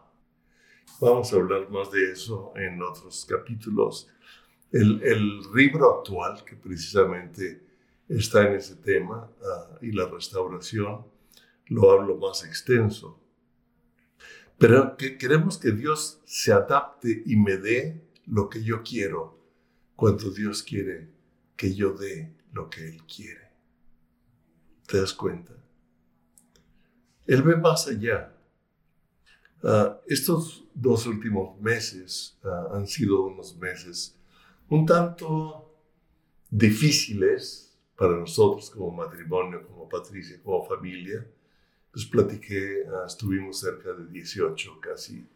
Vamos a hablar más de eso en otros capítulos. El, el libro actual, que precisamente está en ese tema, uh, y la restauración, lo hablo más extenso. Pero que queremos que Dios se adapte y me dé lo que yo quiero cuando Dios quiere que yo dé lo que Él quiere. ¿Te das cuenta? Él ve más allá. Uh, estos dos últimos meses uh, han sido unos meses un tanto difíciles para nosotros como matrimonio, como Patricia, como familia. Les platiqué, uh, estuvimos cerca de 18, casi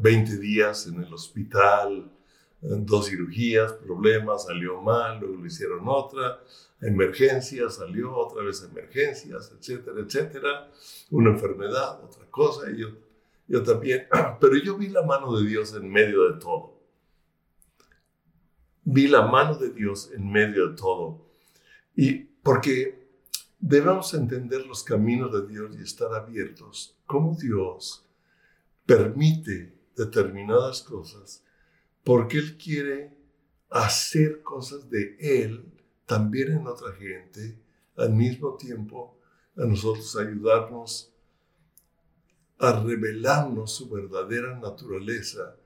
20 días en el hospital, dos cirugías, problemas, salió mal, luego le hicieron otra, emergencia, salió otra vez emergencias, etcétera, etcétera, una enfermedad, otra cosa, yo, yo también, [clears throat] pero yo vi la mano de Dios en medio de todo. Vi la mano de Dios en medio de todo. Y porque debemos entender los caminos de Dios y estar abiertos, cómo Dios permite determinadas cosas porque Él quiere hacer cosas de Él también en otra gente, al mismo tiempo a nosotros ayudarnos a revelarnos su verdadera naturaleza.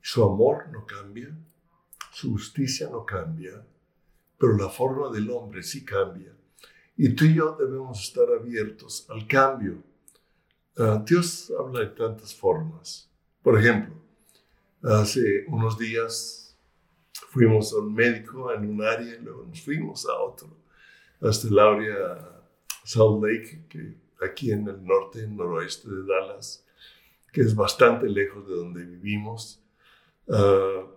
Su amor no cambia, su justicia no cambia, pero la forma del hombre sí cambia. Y tú y yo debemos estar abiertos al cambio. Uh, Dios habla de tantas formas. Por ejemplo, Hace unos días fuimos a un médico en un área y luego nos fuimos a otro, hasta el área Salt Lake, que aquí en el norte, noroeste de Dallas, que es bastante lejos de donde vivimos. Uh,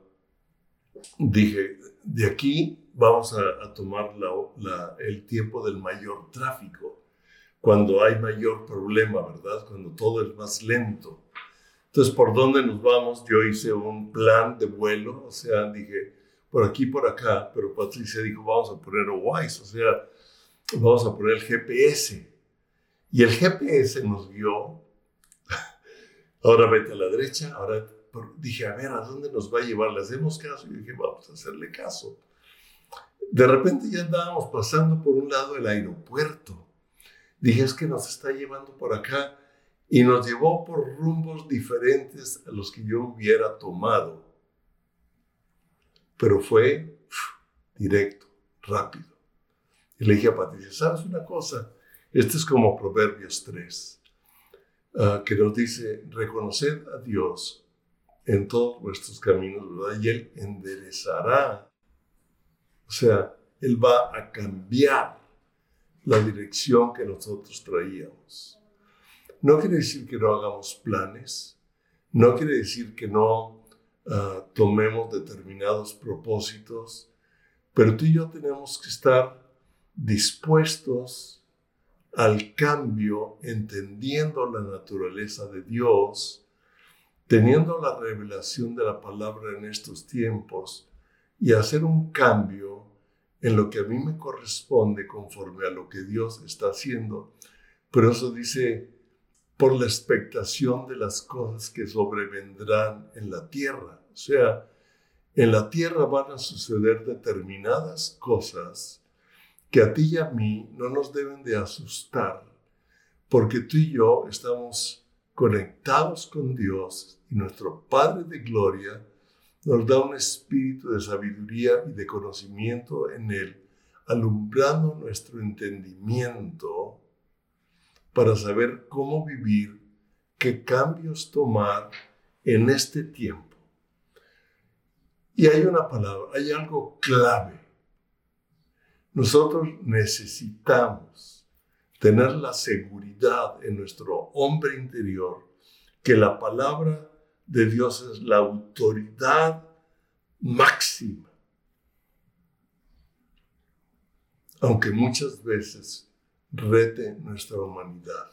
dije, de aquí vamos a, tomar la, el tiempo del mayor tráfico, cuando hay mayor problema, ¿verdad? Cuando todo es más lento. Entonces, ¿por dónde nos vamos? Yo hice un plan de vuelo, o sea, dije, por aquí, por acá, pero Patricia dijo, vamos a poner Wise, o sea, vamos a poner el GPS. Y el GPS nos guió, [laughs] ahora vete a la derecha, ahora dije, a ver, ¿a dónde nos va a llevar? ¿Le hacemos caso? Y dije, vamos a hacerle caso. De repente ya andábamos pasando por un lado del aeropuerto. Dije, es que nos está llevando por acá y nos llevó por rumbos diferentes a los que yo hubiera tomado. Pero fue directo, rápido. Y le dije a Patricia, ¿sabes una cosa? Este es como Proverbios 3, ah, que nos dice, reconoced a Dios en todos vuestros caminos, ¿verdad? Y Él enderezará. O sea, Él va a cambiar la dirección que nosotros traíamos. No quiere decir que no hagamos planes, no quiere decir que no uh, tomemos determinados propósitos, pero tú y yo tenemos que estar dispuestos al cambio, entendiendo la naturaleza de Dios, teniendo la revelación de la palabra en estos tiempos y hacer un cambio en lo que a mí me corresponde conforme a lo que Dios está haciendo. Por eso dice por la expectación de las cosas que sobrevendrán en la tierra. O sea, en la tierra van a suceder determinadas cosas que a ti y a mí no nos deben de asustar, porque tú y yo estamos conectados con Dios y nuestro Padre de Gloria nos da un espíritu de sabiduría y de conocimiento en Él, alumbrando nuestro entendimiento para saber cómo vivir, qué cambios tomar en este tiempo. Y hay una palabra, hay algo clave. Nosotros necesitamos tener la seguridad en nuestro hombre interior que la palabra de Dios es la autoridad máxima. Aunque muchas veces rete nuestra humanidad.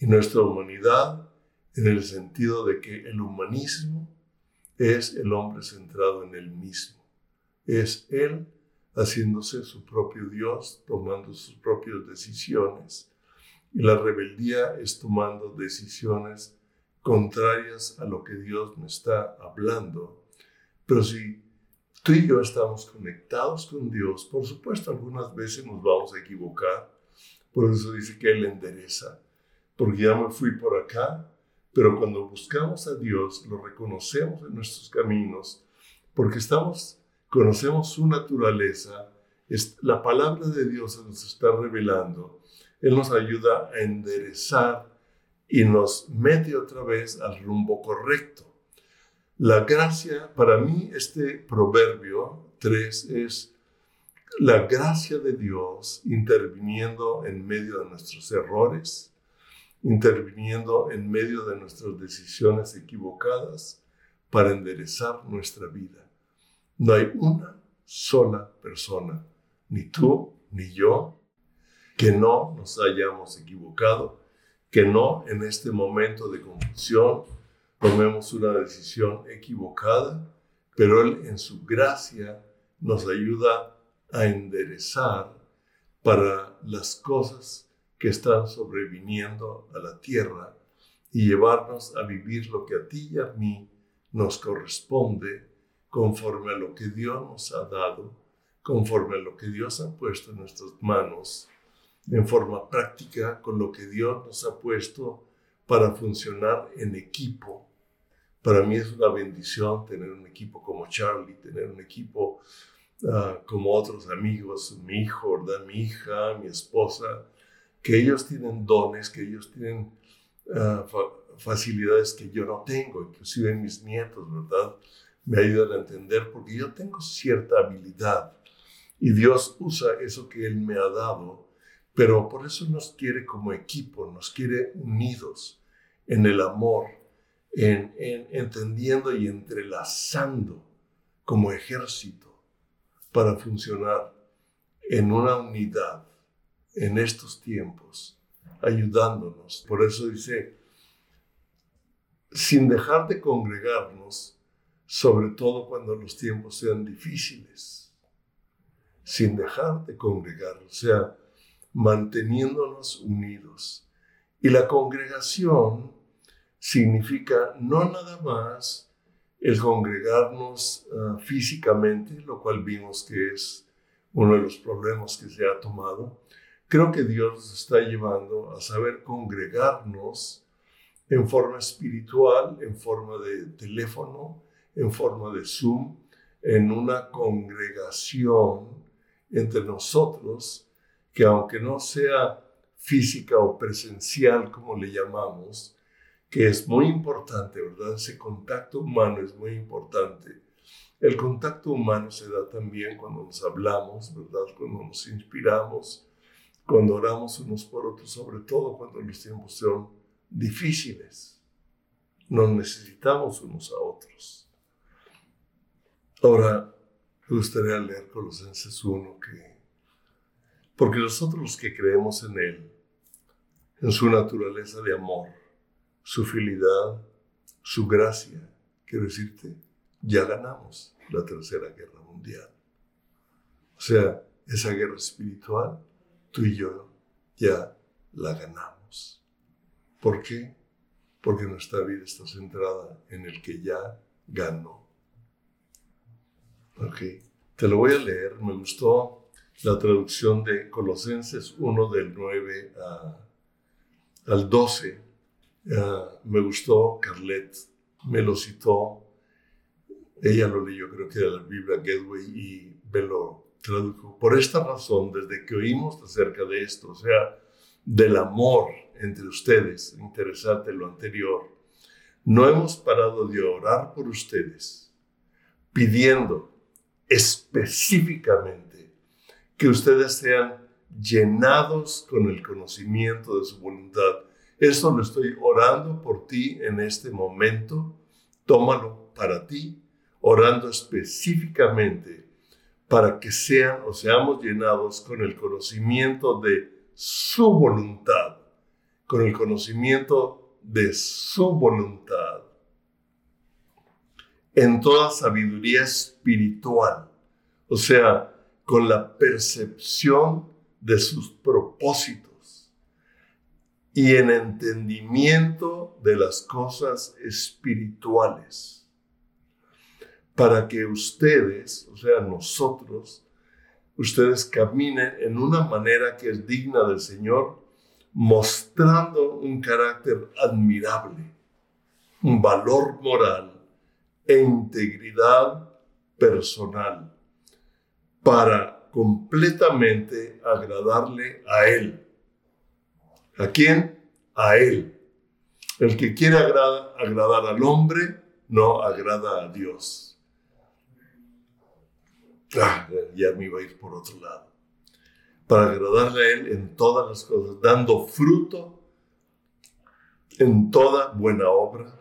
Y nuestra humanidad en el sentido de que el humanismo es el hombre centrado en él mismo. Es él haciéndose su propio Dios, tomando sus propias decisiones. Y la rebeldía es tomando decisiones contrarias a lo que Dios me está hablando. Pero si tú y yo estamos conectados con Dios, por supuesto algunas veces nos vamos a equivocar. Por eso dice que Él endereza. Porque ya me fui por acá, pero cuando buscamos a Dios, lo reconocemos en nuestros caminos, porque estamos, conocemos su naturaleza, la palabra de Dios nos está revelando. Él nos ayuda a enderezar y nos mete otra vez al rumbo correcto. La gracia, para mí este proverbio 3 es la gracia de Dios interviniendo en medio de nuestros errores, interviniendo en medio de nuestras decisiones equivocadas para enderezar nuestra vida. No hay una sola persona, ni tú ni yo, que no nos hayamos equivocado, que no en este momento de confusión tomemos una decisión equivocada, pero Él en su gracia nos ayuda a enderezar para las cosas que están sobreviniendo a la tierra y llevarnos a vivir lo que a ti y a mí nos corresponde conforme a lo que Dios nos ha dado, conforme a lo que Dios ha puesto en nuestras manos, en forma práctica con lo que Dios nos ha puesto para funcionar en equipo. Para mí es una bendición tener un equipo como Charlie, tener un equipo ah, como otros amigos, mi hijo, ¿verdad? mi hija, mi esposa, que ellos tienen dones, que ellos tienen ah, facilidades que yo no tengo, inclusive mis nietos, ¿verdad? Me ayudan a entender porque yo tengo cierta habilidad y Dios usa eso que Él me ha dado, pero por eso nos quiere como equipo, nos quiere unidos en el amor, en, en entendiendo y entrelazando como ejército para funcionar en una unidad en estos tiempos, ayudándonos. Por eso dice, sin dejar de congregarnos, sobre todo cuando los tiempos sean difíciles, sin dejar de congregar, o sea, manteniéndonos unidos. Y la congregación significa no nada más el congregarnos ah, físicamente, lo cual vimos que es uno de los problemas que se ha tomado, Creo que Dios nos está llevando a saber congregarnos en forma espiritual, en forma de teléfono, en forma de Zoom, en una congregación entre nosotros que aunque no sea física o presencial como le llamamos, que es muy importante, ¿verdad? Ese contacto humano es muy importante. El contacto humano se da también cuando nos hablamos, ¿verdad? Cuando nos inspiramos, cuando oramos unos por otros, sobre todo cuando los tiempos son difíciles. Nos necesitamos unos a otros. Ahora, me gustaría leer Colosenses 1 que, porque nosotros los que creemos en Él, en su naturaleza de amor, su fidelidad, su gracia, quiero decirte, ya ganamos la tercera guerra mundial. O sea, esa guerra espiritual tú y yo ya la ganamos. ¿Por qué? Porque nuestra vida está centrada en el que ya ganó. Ok, te lo voy a leer. Me gustó la traducción de Colosenses 1 del 9 al 12. Ah, me gustó Carlet, me lo citó. Ella lo leyó, creo que de la Biblia Gateway y me lo tradujo, por esta razón, desde que oímos acerca de esto, o sea, del amor entre ustedes, interesante lo anterior, no hemos parado de orar por ustedes, pidiendo específicamente que ustedes sean llenados con el conocimiento de su voluntad. Esto lo estoy orando por ti en este momento. Tómalo para ti, orando específicamente para que sean o seamos llenados con el conocimiento de su voluntad, con el conocimiento de su voluntad, en toda sabiduría espiritual, o sea, con la percepción de sus propósitos y en entendimiento de las cosas espirituales, para que ustedes, o sea, nosotros, ustedes caminen en una manera que es digna del Señor, mostrando un carácter admirable, un valor moral e integridad personal para completamente agradarle a Él. ¿A quién? A Él. El que quiere agradar al hombre no agrada a Dios. Ah, ya me iba a ir por otro lado. Para agradarle a Él en todas las cosas, dando fruto en toda buena obra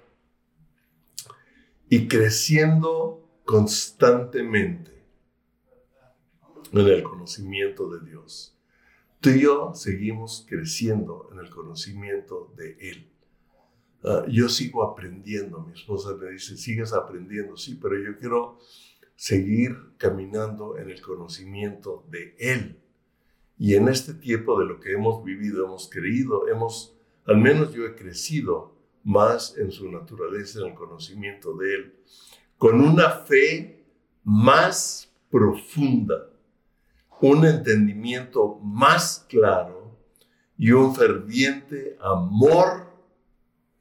y creciendo constantemente en el conocimiento de Dios. Tú y yo seguimos creciendo en el conocimiento de Él. Ah, yo sigo aprendiendo, mi esposa me dice, sigues aprendiendo, sí, pero yo quiero seguir caminando en el conocimiento de Él. Y en este tiempo de lo que hemos vivido, hemos creído, hemos, al menos yo he crecido más en su naturaleza, en el conocimiento de Él, con una fe más profunda, un entendimiento más claro y un ferviente amor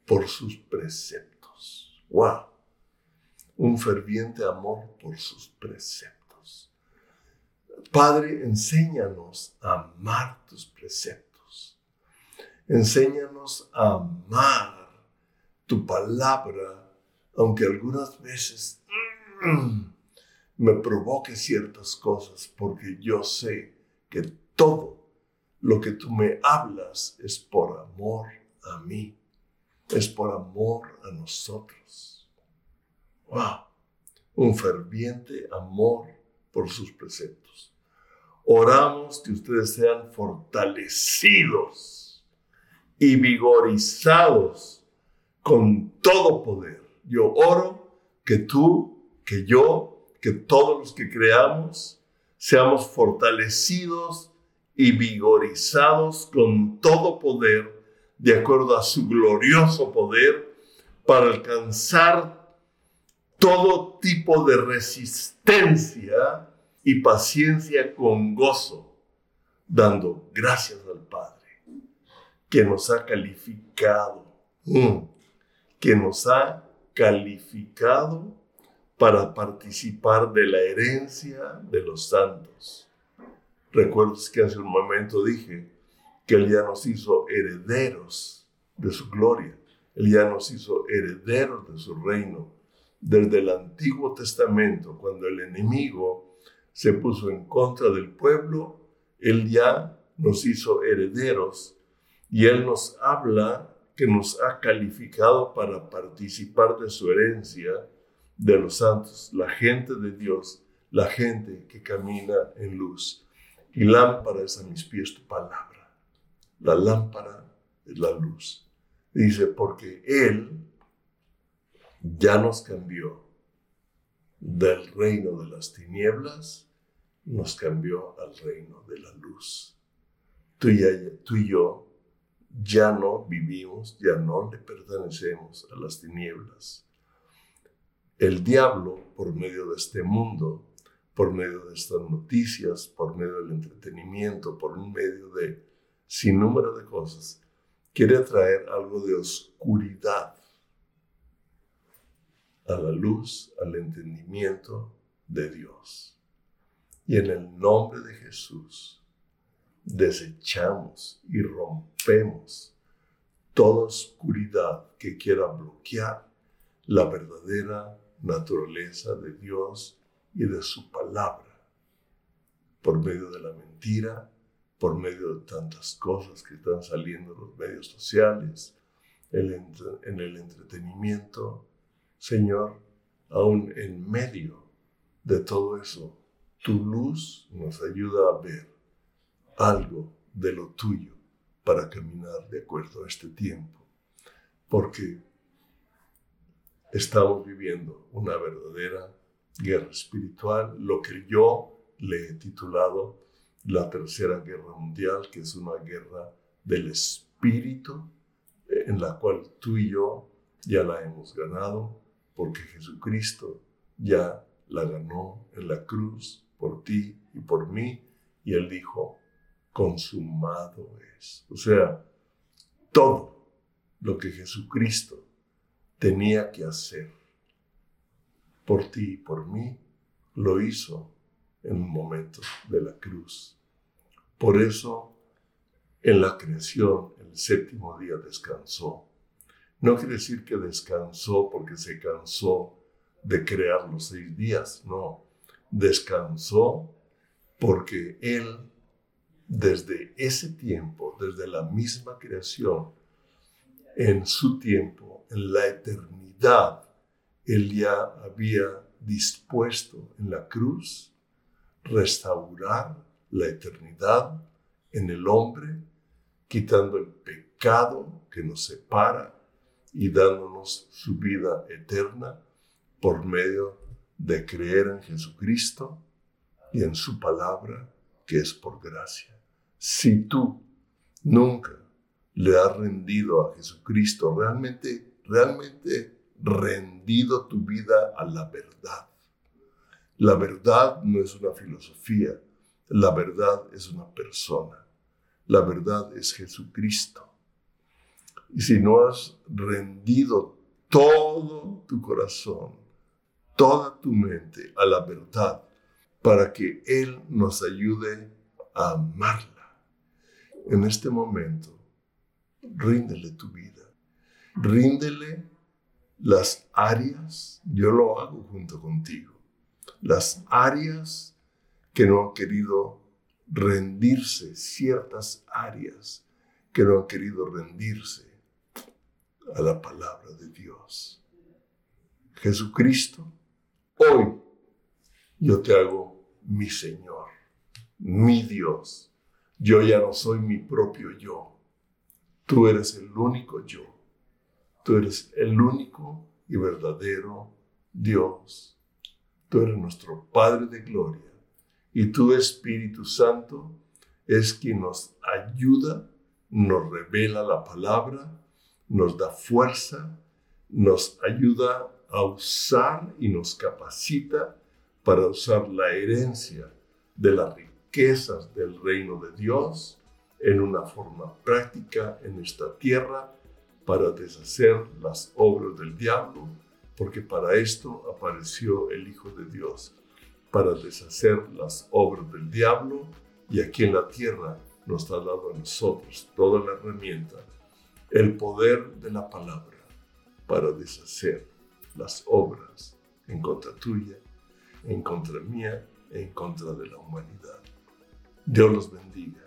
por sus preceptos. ¡Wow! un ferviente amor por sus preceptos. Padre, enséñanos a amar tus preceptos. Enséñanos a amar tu palabra, aunque algunas veces mm, me provoque ciertas cosas, porque yo sé que todo lo que tú me hablas es por amor a mí, es por amor a nosotros. ¡Wow! Un ferviente amor por sus preceptos. Oramos que ustedes sean fortalecidos y vigorizados con todo poder. Yo oro que tú, que yo, que todos los que creamos, seamos fortalecidos y vigorizados con todo poder, de acuerdo a su glorioso poder, para alcanzar todo tipo de resistencia y paciencia con gozo, dando gracias al Padre, que nos ha calificado, mm, que nos ha calificado para participar de la herencia de los santos. Recuerdas que hace un momento dije que Él ya nos hizo herederos de su gloria, Él ya nos hizo herederos de su reino desde el Antiguo Testamento, cuando el enemigo se puso en contra del pueblo, Él ya nos hizo herederos y Él nos habla que nos ha calificado para participar de su herencia de los santos, la gente de Dios, la gente que camina en luz. Y lámpara es a mis pies tu palabra. La lámpara es la luz. Dice, porque Él ya nos cambió del reino de las tinieblas, nos cambió al reino de la luz. Tú y, tú y yo ya no vivimos, ya no le pertenecemos a las tinieblas. El diablo, por medio de este mundo, por medio de estas noticias, por medio del entretenimiento, por medio de sin número de cosas, quiere traer algo de oscuridad a la luz, al entendimiento de Dios. Y en el nombre de Jesús desechamos y rompemos toda oscuridad que quiera bloquear la verdadera naturaleza de Dios y de su palabra por medio de la mentira, por medio de tantas cosas que están saliendo en los medios sociales, en el entretenimiento, Señor, aún en medio de todo eso, tu luz nos ayuda a ver algo de lo tuyo para caminar de acuerdo a este tiempo. Porque estamos viviendo una verdadera guerra espiritual, lo que yo le he titulado la Tercera Guerra Mundial, que es una guerra del Espíritu espíritu en la cual tú y yo ya la hemos ganado porque Jesucristo ya la ganó en la cruz por ti y por mí y él dijo, consumado es. O sea, todo lo que Jesucristo tenía que hacer por ti y por mí, lo hizo en un momento de la cruz. Por eso, en la creación, el séptimo día descansó. No quiere decir que descansó porque se cansó de crear los seis días, no. Descansó porque Él, desde ese tiempo, desde la misma creación, en su tiempo, en la eternidad, Él ya había dispuesto en la cruz restaurar la eternidad en el hombre, quitando el pecado que nos separa y dándonos su vida eterna por medio de creer en Jesucristo y en su palabra, que es por gracia. Si tú nunca le has rendido a Jesucristo, realmente, realmente rendido tu vida a la verdad. La verdad no es una filosofía, la verdad es una persona. La verdad es Jesucristo. Y si no has rendido todo tu corazón, toda tu mente a la verdad, para que Él nos ayude a amarla, en este momento, ríndele tu vida. Ríndele las áreas, yo lo hago junto contigo, las áreas que no han querido rendirse, ciertas áreas que no han querido rendirse a la palabra de Dios. Jesucristo, hoy yo te hago mi Señor, mi Dios. Yo ya no soy mi propio yo. Tú eres el único yo. Tú eres el único y verdadero Dios. Tú eres nuestro Padre de gloria. Y tu Espíritu Santo es quien nos ayuda, nos revela la palabra nos da fuerza, nos ayuda a usar y nos capacita para usar la herencia de las riquezas del reino de Dios en una forma práctica en esta tierra para deshacer las obras del diablo, porque para esto apareció el Hijo de Dios, para deshacer las obras del diablo y aquí en la tierra nos ha dado a nosotros toda la herramienta el poder de la palabra para deshacer las obras en contra tuya, en contra mía, en contra de la humanidad. Dios los bendiga.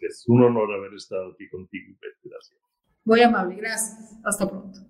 Es un honor haber estado aquí contigo, Gracias. Muy amable, gracias. Hasta pronto.